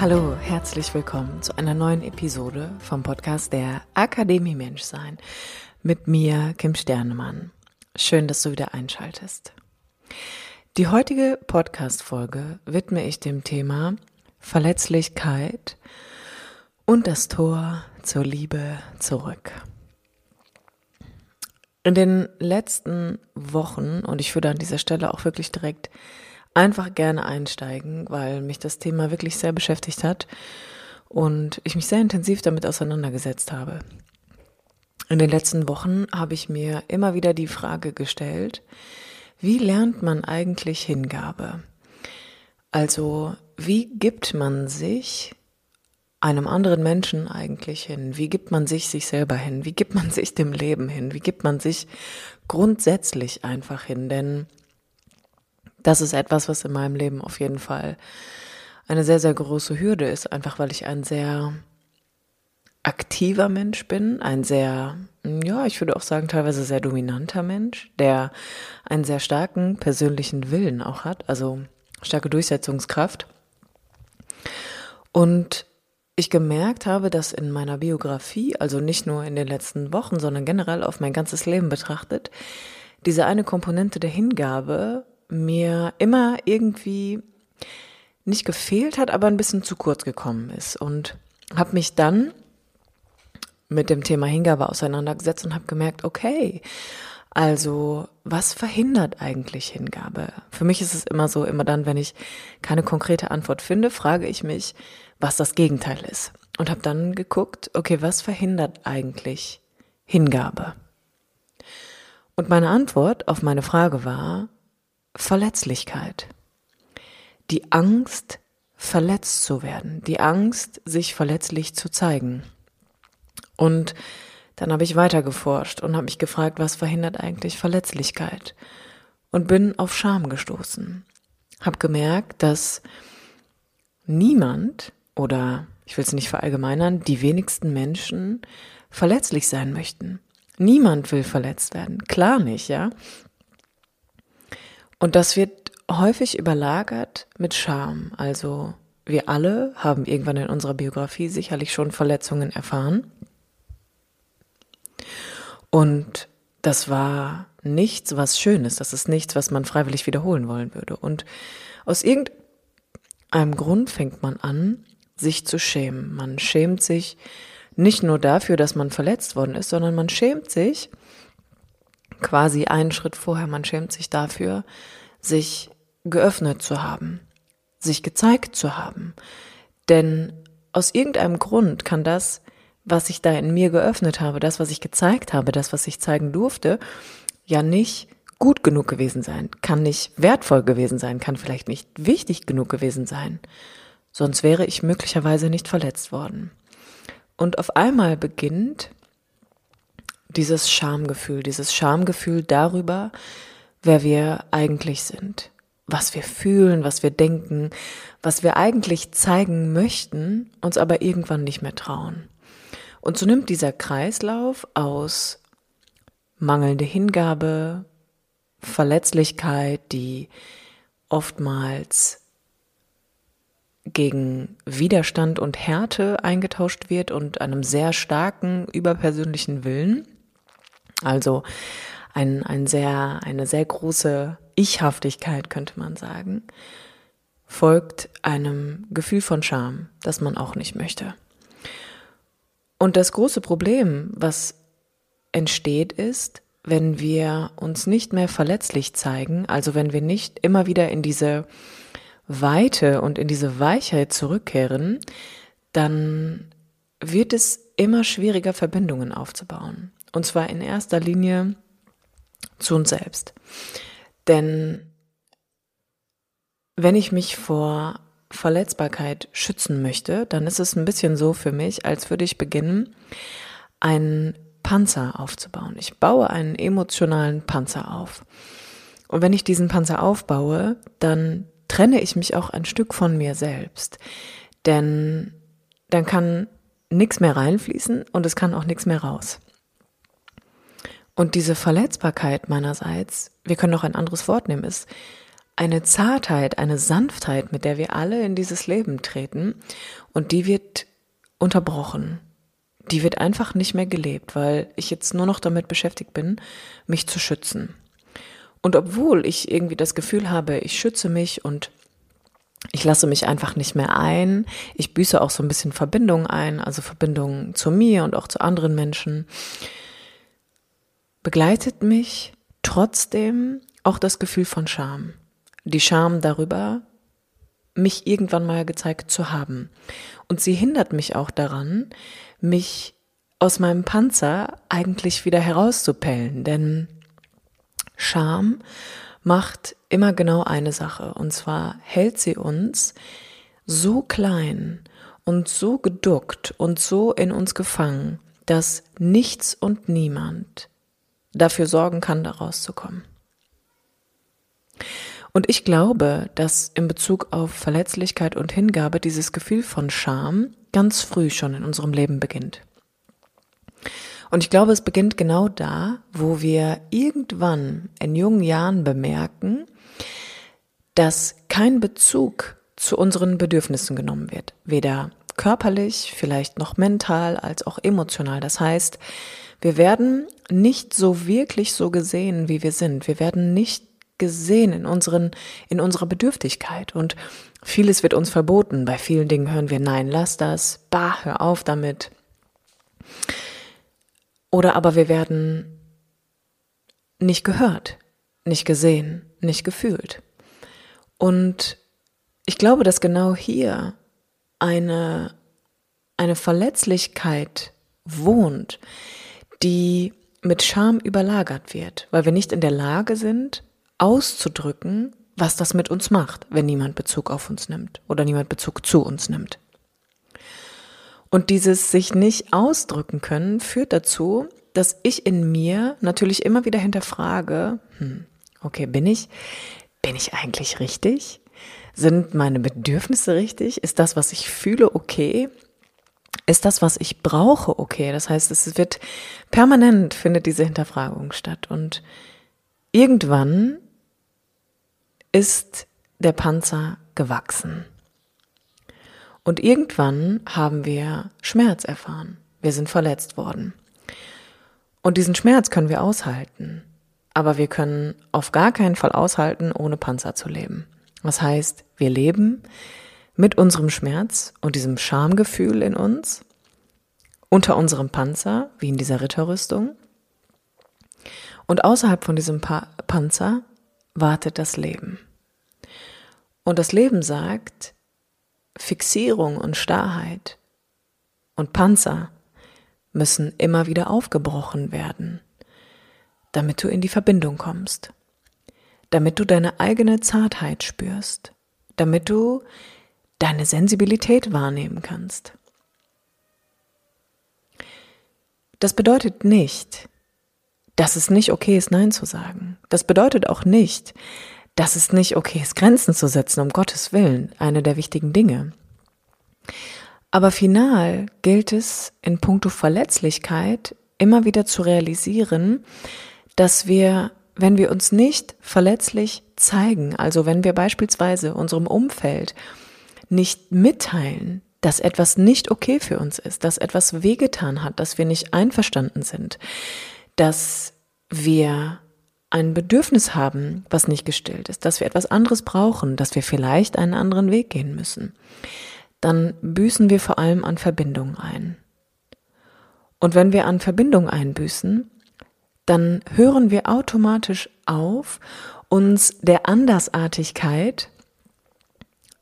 Hallo, herzlich willkommen zu einer neuen Episode vom Podcast der Akademie Menschsein mit mir, Kim Sternemann. Schön, dass du wieder einschaltest. Die heutige Podcast-Folge widme ich dem Thema Verletzlichkeit und das Tor zur Liebe zurück. In den letzten Wochen, und ich würde an dieser Stelle auch wirklich direkt einfach gerne einsteigen, weil mich das Thema wirklich sehr beschäftigt hat und ich mich sehr intensiv damit auseinandergesetzt habe. In den letzten Wochen habe ich mir immer wieder die Frage gestellt, wie lernt man eigentlich Hingabe? Also, wie gibt man sich einem anderen Menschen eigentlich hin? Wie gibt man sich sich selber hin? Wie gibt man sich dem Leben hin? Wie gibt man sich grundsätzlich einfach hin? Denn das ist etwas, was in meinem Leben auf jeden Fall eine sehr, sehr große Hürde ist, einfach weil ich ein sehr aktiver Mensch bin, ein sehr, ja, ich würde auch sagen, teilweise sehr dominanter Mensch, der einen sehr starken persönlichen Willen auch hat, also starke Durchsetzungskraft. Und ich gemerkt habe, dass in meiner Biografie, also nicht nur in den letzten Wochen, sondern generell auf mein ganzes Leben betrachtet, diese eine Komponente der Hingabe mir immer irgendwie nicht gefehlt hat, aber ein bisschen zu kurz gekommen ist. Und habe mich dann mit dem Thema Hingabe auseinandergesetzt und habe gemerkt, okay, also was verhindert eigentlich Hingabe? Für mich ist es immer so, immer dann, wenn ich keine konkrete Antwort finde, frage ich mich, was das Gegenteil ist. Und habe dann geguckt, okay, was verhindert eigentlich Hingabe? Und meine Antwort auf meine Frage war, Verletzlichkeit. Die Angst, verletzt zu werden. Die Angst, sich verletzlich zu zeigen. Und dann habe ich weiter geforscht und habe mich gefragt, was verhindert eigentlich Verletzlichkeit? Und bin auf Scham gestoßen. Hab gemerkt, dass niemand oder ich will es nicht verallgemeinern, die wenigsten Menschen verletzlich sein möchten. Niemand will verletzt werden. Klar nicht, ja. Und das wird häufig überlagert mit Scham. Also wir alle haben irgendwann in unserer Biografie sicherlich schon Verletzungen erfahren. Und das war nichts, was Schönes. Das ist nichts, was man freiwillig wiederholen wollen würde. Und aus irgendeinem Grund fängt man an, sich zu schämen. Man schämt sich nicht nur dafür, dass man verletzt worden ist, sondern man schämt sich, quasi einen Schritt vorher. Man schämt sich dafür, sich geöffnet zu haben, sich gezeigt zu haben. Denn aus irgendeinem Grund kann das, was ich da in mir geöffnet habe, das, was ich gezeigt habe, das, was ich zeigen durfte, ja nicht gut genug gewesen sein, kann nicht wertvoll gewesen sein, kann vielleicht nicht wichtig genug gewesen sein. Sonst wäre ich möglicherweise nicht verletzt worden. Und auf einmal beginnt dieses Schamgefühl, dieses Schamgefühl darüber, wer wir eigentlich sind, was wir fühlen, was wir denken, was wir eigentlich zeigen möchten, uns aber irgendwann nicht mehr trauen. Und so nimmt dieser Kreislauf aus mangelnde Hingabe, Verletzlichkeit, die oftmals gegen Widerstand und Härte eingetauscht wird und einem sehr starken überpersönlichen Willen. Also ein, ein sehr, eine sehr große Ichhaftigkeit, könnte man sagen, folgt einem Gefühl von Scham, das man auch nicht möchte. Und das große Problem, was entsteht, ist, wenn wir uns nicht mehr verletzlich zeigen, also wenn wir nicht immer wieder in diese Weite und in diese Weichheit zurückkehren, dann wird es immer schwieriger, Verbindungen aufzubauen. Und zwar in erster Linie zu uns selbst. Denn wenn ich mich vor Verletzbarkeit schützen möchte, dann ist es ein bisschen so für mich, als würde ich beginnen, einen Panzer aufzubauen. Ich baue einen emotionalen Panzer auf. Und wenn ich diesen Panzer aufbaue, dann trenne ich mich auch ein Stück von mir selbst. Denn dann kann nichts mehr reinfließen und es kann auch nichts mehr raus. Und diese Verletzbarkeit meinerseits, wir können noch ein anderes Wort nehmen, ist eine Zartheit, eine Sanftheit, mit der wir alle in dieses Leben treten und die wird unterbrochen. Die wird einfach nicht mehr gelebt, weil ich jetzt nur noch damit beschäftigt bin, mich zu schützen. Und obwohl ich irgendwie das Gefühl habe, ich schütze mich und ich lasse mich einfach nicht mehr ein. Ich büße auch so ein bisschen Verbindungen ein, also Verbindungen zu mir und auch zu anderen Menschen begleitet mich trotzdem auch das Gefühl von Scham. Die Scham darüber, mich irgendwann mal gezeigt zu haben. Und sie hindert mich auch daran, mich aus meinem Panzer eigentlich wieder herauszupellen. Denn Scham macht immer genau eine Sache. Und zwar hält sie uns so klein und so geduckt und so in uns gefangen, dass nichts und niemand dafür sorgen kann, da rauszukommen. Und ich glaube, dass in Bezug auf Verletzlichkeit und Hingabe dieses Gefühl von Scham ganz früh schon in unserem Leben beginnt. Und ich glaube, es beginnt genau da, wo wir irgendwann in jungen Jahren bemerken, dass kein Bezug zu unseren Bedürfnissen genommen wird. Weder körperlich, vielleicht noch mental, als auch emotional. Das heißt, wir werden nicht so wirklich so gesehen, wie wir sind. Wir werden nicht gesehen in unseren, in unserer Bedürftigkeit und vieles wird uns verboten. Bei vielen Dingen hören wir Nein, lass das, bah, hör auf damit. Oder aber wir werden nicht gehört, nicht gesehen, nicht gefühlt. Und ich glaube, dass genau hier eine, eine Verletzlichkeit wohnt, die mit Scham überlagert wird, weil wir nicht in der Lage sind, auszudrücken, was das mit uns macht, wenn niemand Bezug auf uns nimmt oder niemand Bezug zu uns nimmt. Und dieses sich nicht ausdrücken können führt dazu, dass ich in mir natürlich immer wieder hinterfrage, hm, okay, bin ich, bin ich eigentlich richtig? Sind meine Bedürfnisse richtig? Ist das, was ich fühle, okay? Ist das, was ich brauche, okay? Das heißt, es wird permanent findet diese Hinterfragung statt und irgendwann ist der Panzer gewachsen. Und irgendwann haben wir Schmerz erfahren. Wir sind verletzt worden. Und diesen Schmerz können wir aushalten. Aber wir können auf gar keinen Fall aushalten, ohne Panzer zu leben. Das heißt, wir leben mit unserem Schmerz und diesem Schamgefühl in uns, unter unserem Panzer, wie in dieser Ritterrüstung. Und außerhalb von diesem pa Panzer wartet das Leben. Und das Leben sagt, Fixierung und Starrheit und Panzer müssen immer wieder aufgebrochen werden, damit du in die Verbindung kommst, damit du deine eigene Zartheit spürst, damit du deine Sensibilität wahrnehmen kannst. Das bedeutet nicht, dass es nicht okay ist, Nein zu sagen. Das bedeutet auch nicht, dass es nicht okay ist, Grenzen zu setzen, um Gottes Willen, eine der wichtigen Dinge. Aber final gilt es in puncto Verletzlichkeit immer wieder zu realisieren, dass wir, wenn wir uns nicht verletzlich zeigen, also wenn wir beispielsweise unserem Umfeld nicht mitteilen, dass etwas nicht okay für uns ist, dass etwas wehgetan hat, dass wir nicht einverstanden sind, dass wir ein Bedürfnis haben, was nicht gestillt ist, dass wir etwas anderes brauchen, dass wir vielleicht einen anderen Weg gehen müssen, dann büßen wir vor allem an Verbindung ein. Und wenn wir an Verbindung einbüßen, dann hören wir automatisch auf, uns der Andersartigkeit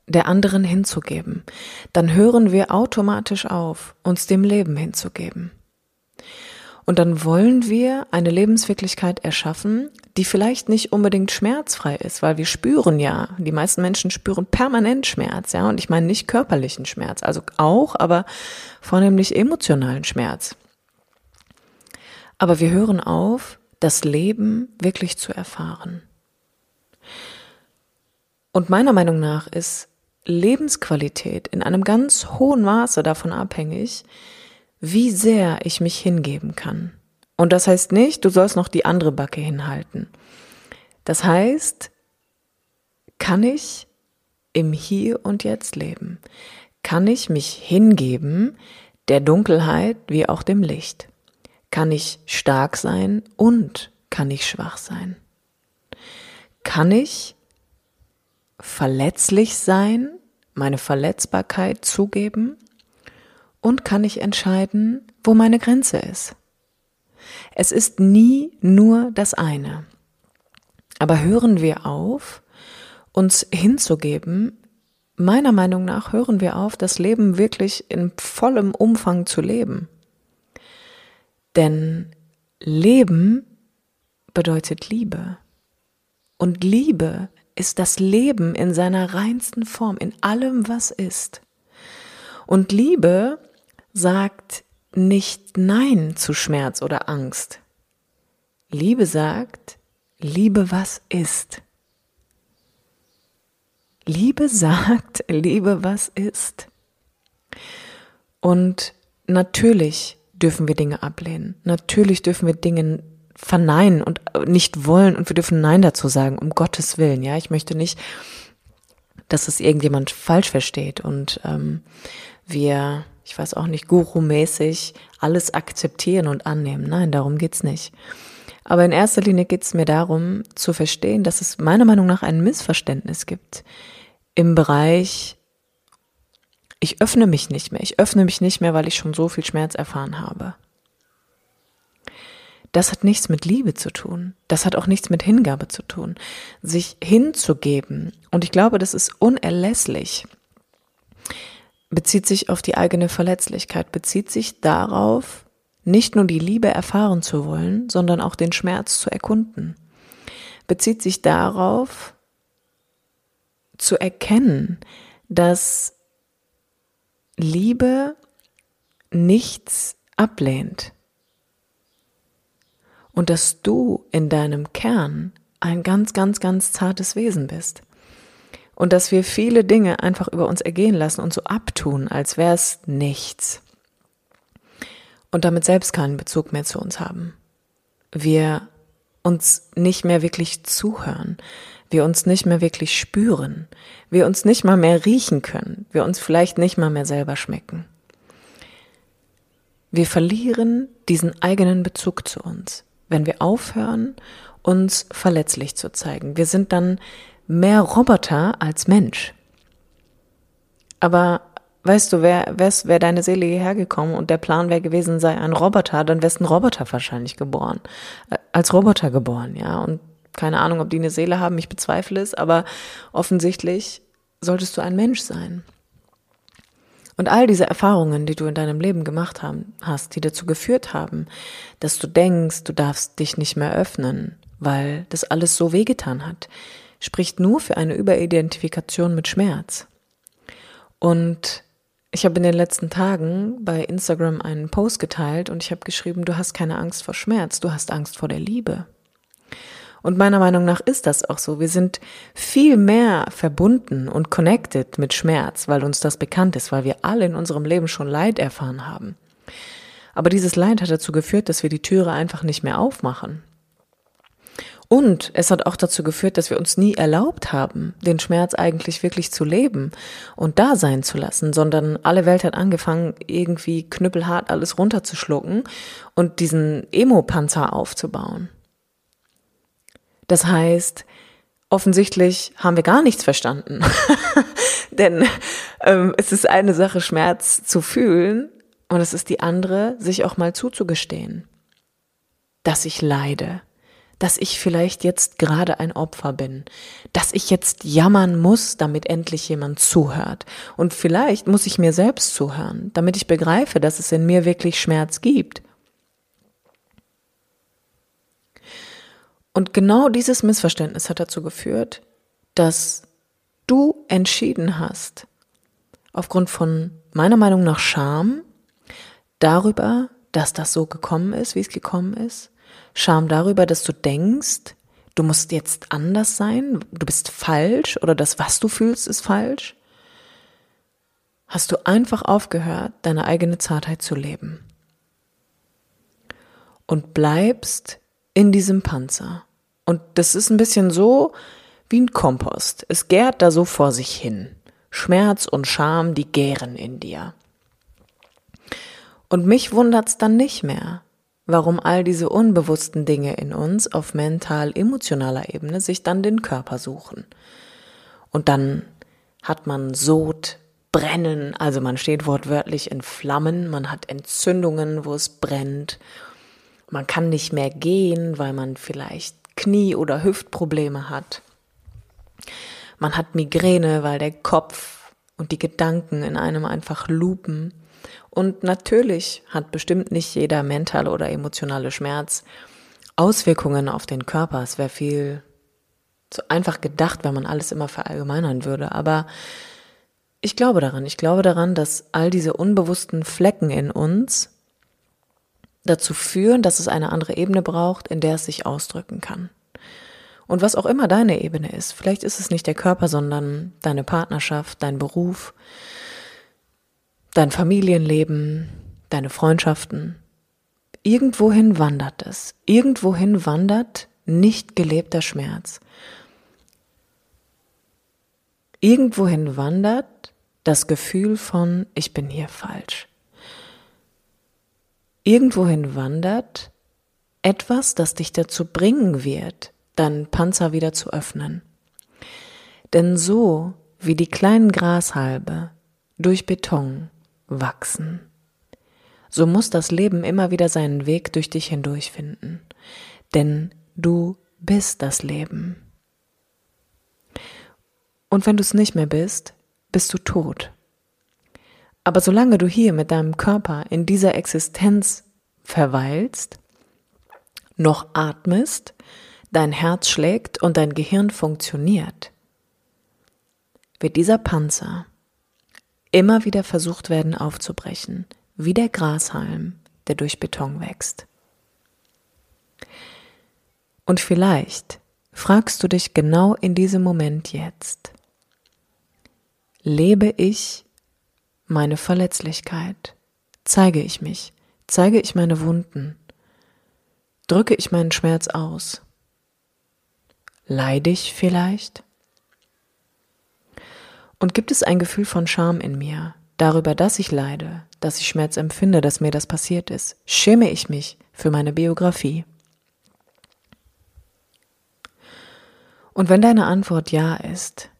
der anderen hinzugeben, dann hören wir automatisch auf, uns dem Leben hinzugeben. Und dann wollen wir eine Lebenswirklichkeit erschaffen, die vielleicht nicht unbedingt schmerzfrei ist, weil wir spüren ja, die meisten Menschen spüren permanent Schmerz, ja, und ich meine nicht körperlichen Schmerz, also auch, aber vornehmlich emotionalen Schmerz. Aber wir hören auf, das Leben wirklich zu erfahren. Und meiner Meinung nach ist Lebensqualität in einem ganz hohen Maße davon abhängig, wie sehr ich mich hingeben kann. Und das heißt nicht, du sollst noch die andere Backe hinhalten. Das heißt, kann ich im Hier und Jetzt leben? Kann ich mich hingeben der Dunkelheit wie auch dem Licht? Kann ich stark sein und kann ich schwach sein? Kann ich verletzlich sein, meine Verletzbarkeit zugeben und kann ich entscheiden, wo meine Grenze ist. Es ist nie nur das eine. Aber hören wir auf, uns hinzugeben, meiner Meinung nach hören wir auf, das Leben wirklich in vollem Umfang zu leben. Denn Leben bedeutet Liebe. Und Liebe ist das Leben in seiner reinsten Form, in allem, was ist. Und Liebe sagt nicht Nein zu Schmerz oder Angst. Liebe sagt, liebe was ist. Liebe sagt, liebe was ist. Und natürlich dürfen wir Dinge ablehnen. Natürlich dürfen wir Dinge verneinen und nicht wollen und wir dürfen Nein dazu sagen, um Gottes Willen. Ja, ich möchte nicht, dass es irgendjemand falsch versteht und ähm, wir ich weiß auch nicht, Guru-mäßig alles akzeptieren und annehmen. Nein, darum geht's nicht. Aber in erster Linie geht's mir darum, zu verstehen, dass es meiner Meinung nach ein Missverständnis gibt im Bereich, ich öffne mich nicht mehr. Ich öffne mich nicht mehr, weil ich schon so viel Schmerz erfahren habe. Das hat nichts mit Liebe zu tun. Das hat auch nichts mit Hingabe zu tun. Sich hinzugeben. Und ich glaube, das ist unerlässlich bezieht sich auf die eigene Verletzlichkeit, bezieht sich darauf, nicht nur die Liebe erfahren zu wollen, sondern auch den Schmerz zu erkunden. Bezieht sich darauf, zu erkennen, dass Liebe nichts ablehnt und dass du in deinem Kern ein ganz, ganz, ganz zartes Wesen bist und dass wir viele Dinge einfach über uns ergehen lassen und so abtun, als wäre es nichts. Und damit selbst keinen Bezug mehr zu uns haben. Wir uns nicht mehr wirklich zuhören, wir uns nicht mehr wirklich spüren, wir uns nicht mal mehr riechen können, wir uns vielleicht nicht mal mehr selber schmecken. Wir verlieren diesen eigenen Bezug zu uns, wenn wir aufhören, uns verletzlich zu zeigen. Wir sind dann mehr Roboter als Mensch. Aber weißt du, wer wär's, wär deine Seele hierher gekommen und der Plan wäre gewesen, sei ein Roboter, dann wärst ein Roboter wahrscheinlich geboren. Äh, als Roboter geboren, ja. Und keine Ahnung, ob die eine Seele haben, ich bezweifle es, aber offensichtlich solltest du ein Mensch sein. Und all diese Erfahrungen, die du in deinem Leben gemacht haben, hast, die dazu geführt haben, dass du denkst, du darfst dich nicht mehr öffnen, weil das alles so wehgetan hat, spricht nur für eine Überidentifikation mit Schmerz. Und ich habe in den letzten Tagen bei Instagram einen Post geteilt und ich habe geschrieben, du hast keine Angst vor Schmerz, du hast Angst vor der Liebe. Und meiner Meinung nach ist das auch so. Wir sind viel mehr verbunden und connected mit Schmerz, weil uns das bekannt ist, weil wir alle in unserem Leben schon Leid erfahren haben. Aber dieses Leid hat dazu geführt, dass wir die Türe einfach nicht mehr aufmachen. Und es hat auch dazu geführt, dass wir uns nie erlaubt haben, den Schmerz eigentlich wirklich zu leben und da sein zu lassen, sondern alle Welt hat angefangen, irgendwie knüppelhart alles runterzuschlucken und diesen Emo-Panzer aufzubauen. Das heißt, offensichtlich haben wir gar nichts verstanden. Denn ähm, es ist eine Sache, Schmerz zu fühlen und es ist die andere, sich auch mal zuzugestehen, dass ich leide dass ich vielleicht jetzt gerade ein Opfer bin, dass ich jetzt jammern muss, damit endlich jemand zuhört. Und vielleicht muss ich mir selbst zuhören, damit ich begreife, dass es in mir wirklich Schmerz gibt. Und genau dieses Missverständnis hat dazu geführt, dass du entschieden hast, aufgrund von meiner Meinung nach Scham darüber, dass das so gekommen ist, wie es gekommen ist, Scham darüber, dass du denkst, du musst jetzt anders sein, du bist falsch oder das, was du fühlst, ist falsch, hast du einfach aufgehört, deine eigene Zartheit zu leben. Und bleibst in diesem Panzer. Und das ist ein bisschen so wie ein Kompost. Es gärt da so vor sich hin. Schmerz und Scham, die gären in dir. Und mich wundert's dann nicht mehr, warum all diese unbewussten Dinge in uns auf mental-emotionaler Ebene sich dann den Körper suchen. Und dann hat man Sod, Brennen, also man steht wortwörtlich in Flammen, man hat Entzündungen, wo es brennt, man kann nicht mehr gehen, weil man vielleicht Knie- oder Hüftprobleme hat. Man hat Migräne, weil der Kopf und die Gedanken in einem einfach lupen. Und natürlich hat bestimmt nicht jeder mentale oder emotionale Schmerz Auswirkungen auf den Körper. Es wäre viel zu einfach gedacht, wenn man alles immer verallgemeinern würde. Aber ich glaube daran. Ich glaube daran, dass all diese unbewussten Flecken in uns dazu führen, dass es eine andere Ebene braucht, in der es sich ausdrücken kann. Und was auch immer deine Ebene ist, vielleicht ist es nicht der Körper, sondern deine Partnerschaft, dein Beruf, dein Familienleben, deine Freundschaften. Irgendwohin wandert es. Irgendwohin wandert nicht gelebter Schmerz. Irgendwohin wandert das Gefühl von, ich bin hier falsch. Irgendwohin wandert etwas, das dich dazu bringen wird, deinen Panzer wieder zu öffnen. Denn so wie die kleinen Grashalbe durch Beton wachsen. So muss das Leben immer wieder seinen Weg durch dich hindurch finden. Denn du bist das Leben. Und wenn du es nicht mehr bist, bist du tot. Aber solange du hier mit deinem Körper in dieser Existenz verweilst, noch atmest, dein Herz schlägt und dein Gehirn funktioniert, wird dieser Panzer immer wieder versucht werden aufzubrechen, wie der Grashalm, der durch Beton wächst. Und vielleicht fragst du dich genau in diesem Moment jetzt, lebe ich meine Verletzlichkeit? Zeige ich mich? Zeige ich meine Wunden? Drücke ich meinen Schmerz aus? Leide ich vielleicht? Und gibt es ein Gefühl von Scham in mir darüber, dass ich leide, dass ich Schmerz empfinde, dass mir das passiert ist? Schäme ich mich für meine Biografie? Und wenn deine Antwort ja ist,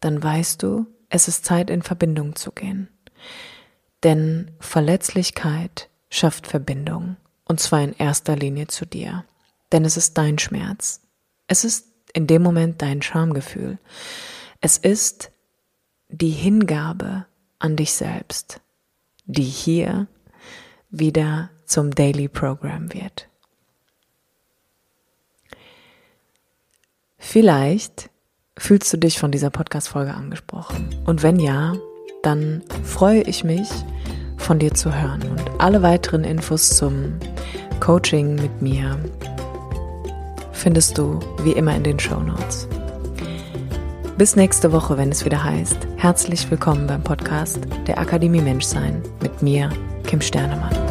dann weißt du, es ist Zeit, in Verbindung zu gehen. Denn Verletzlichkeit schafft Verbindung, und zwar in erster Linie zu dir. Denn es ist dein Schmerz. Es ist in dem Moment dein Schamgefühl. Es ist die Hingabe an dich selbst, die hier wieder zum Daily Program wird. Vielleicht fühlst du dich von dieser Podcast-Folge angesprochen. Und wenn ja, dann freue ich mich, von dir zu hören. Und alle weiteren Infos zum Coaching mit mir findest du wie immer in den Show Notes. Bis nächste Woche, wenn es wieder heißt, herzlich willkommen beim Podcast der Akademie Menschsein mit mir, Kim Sternemann.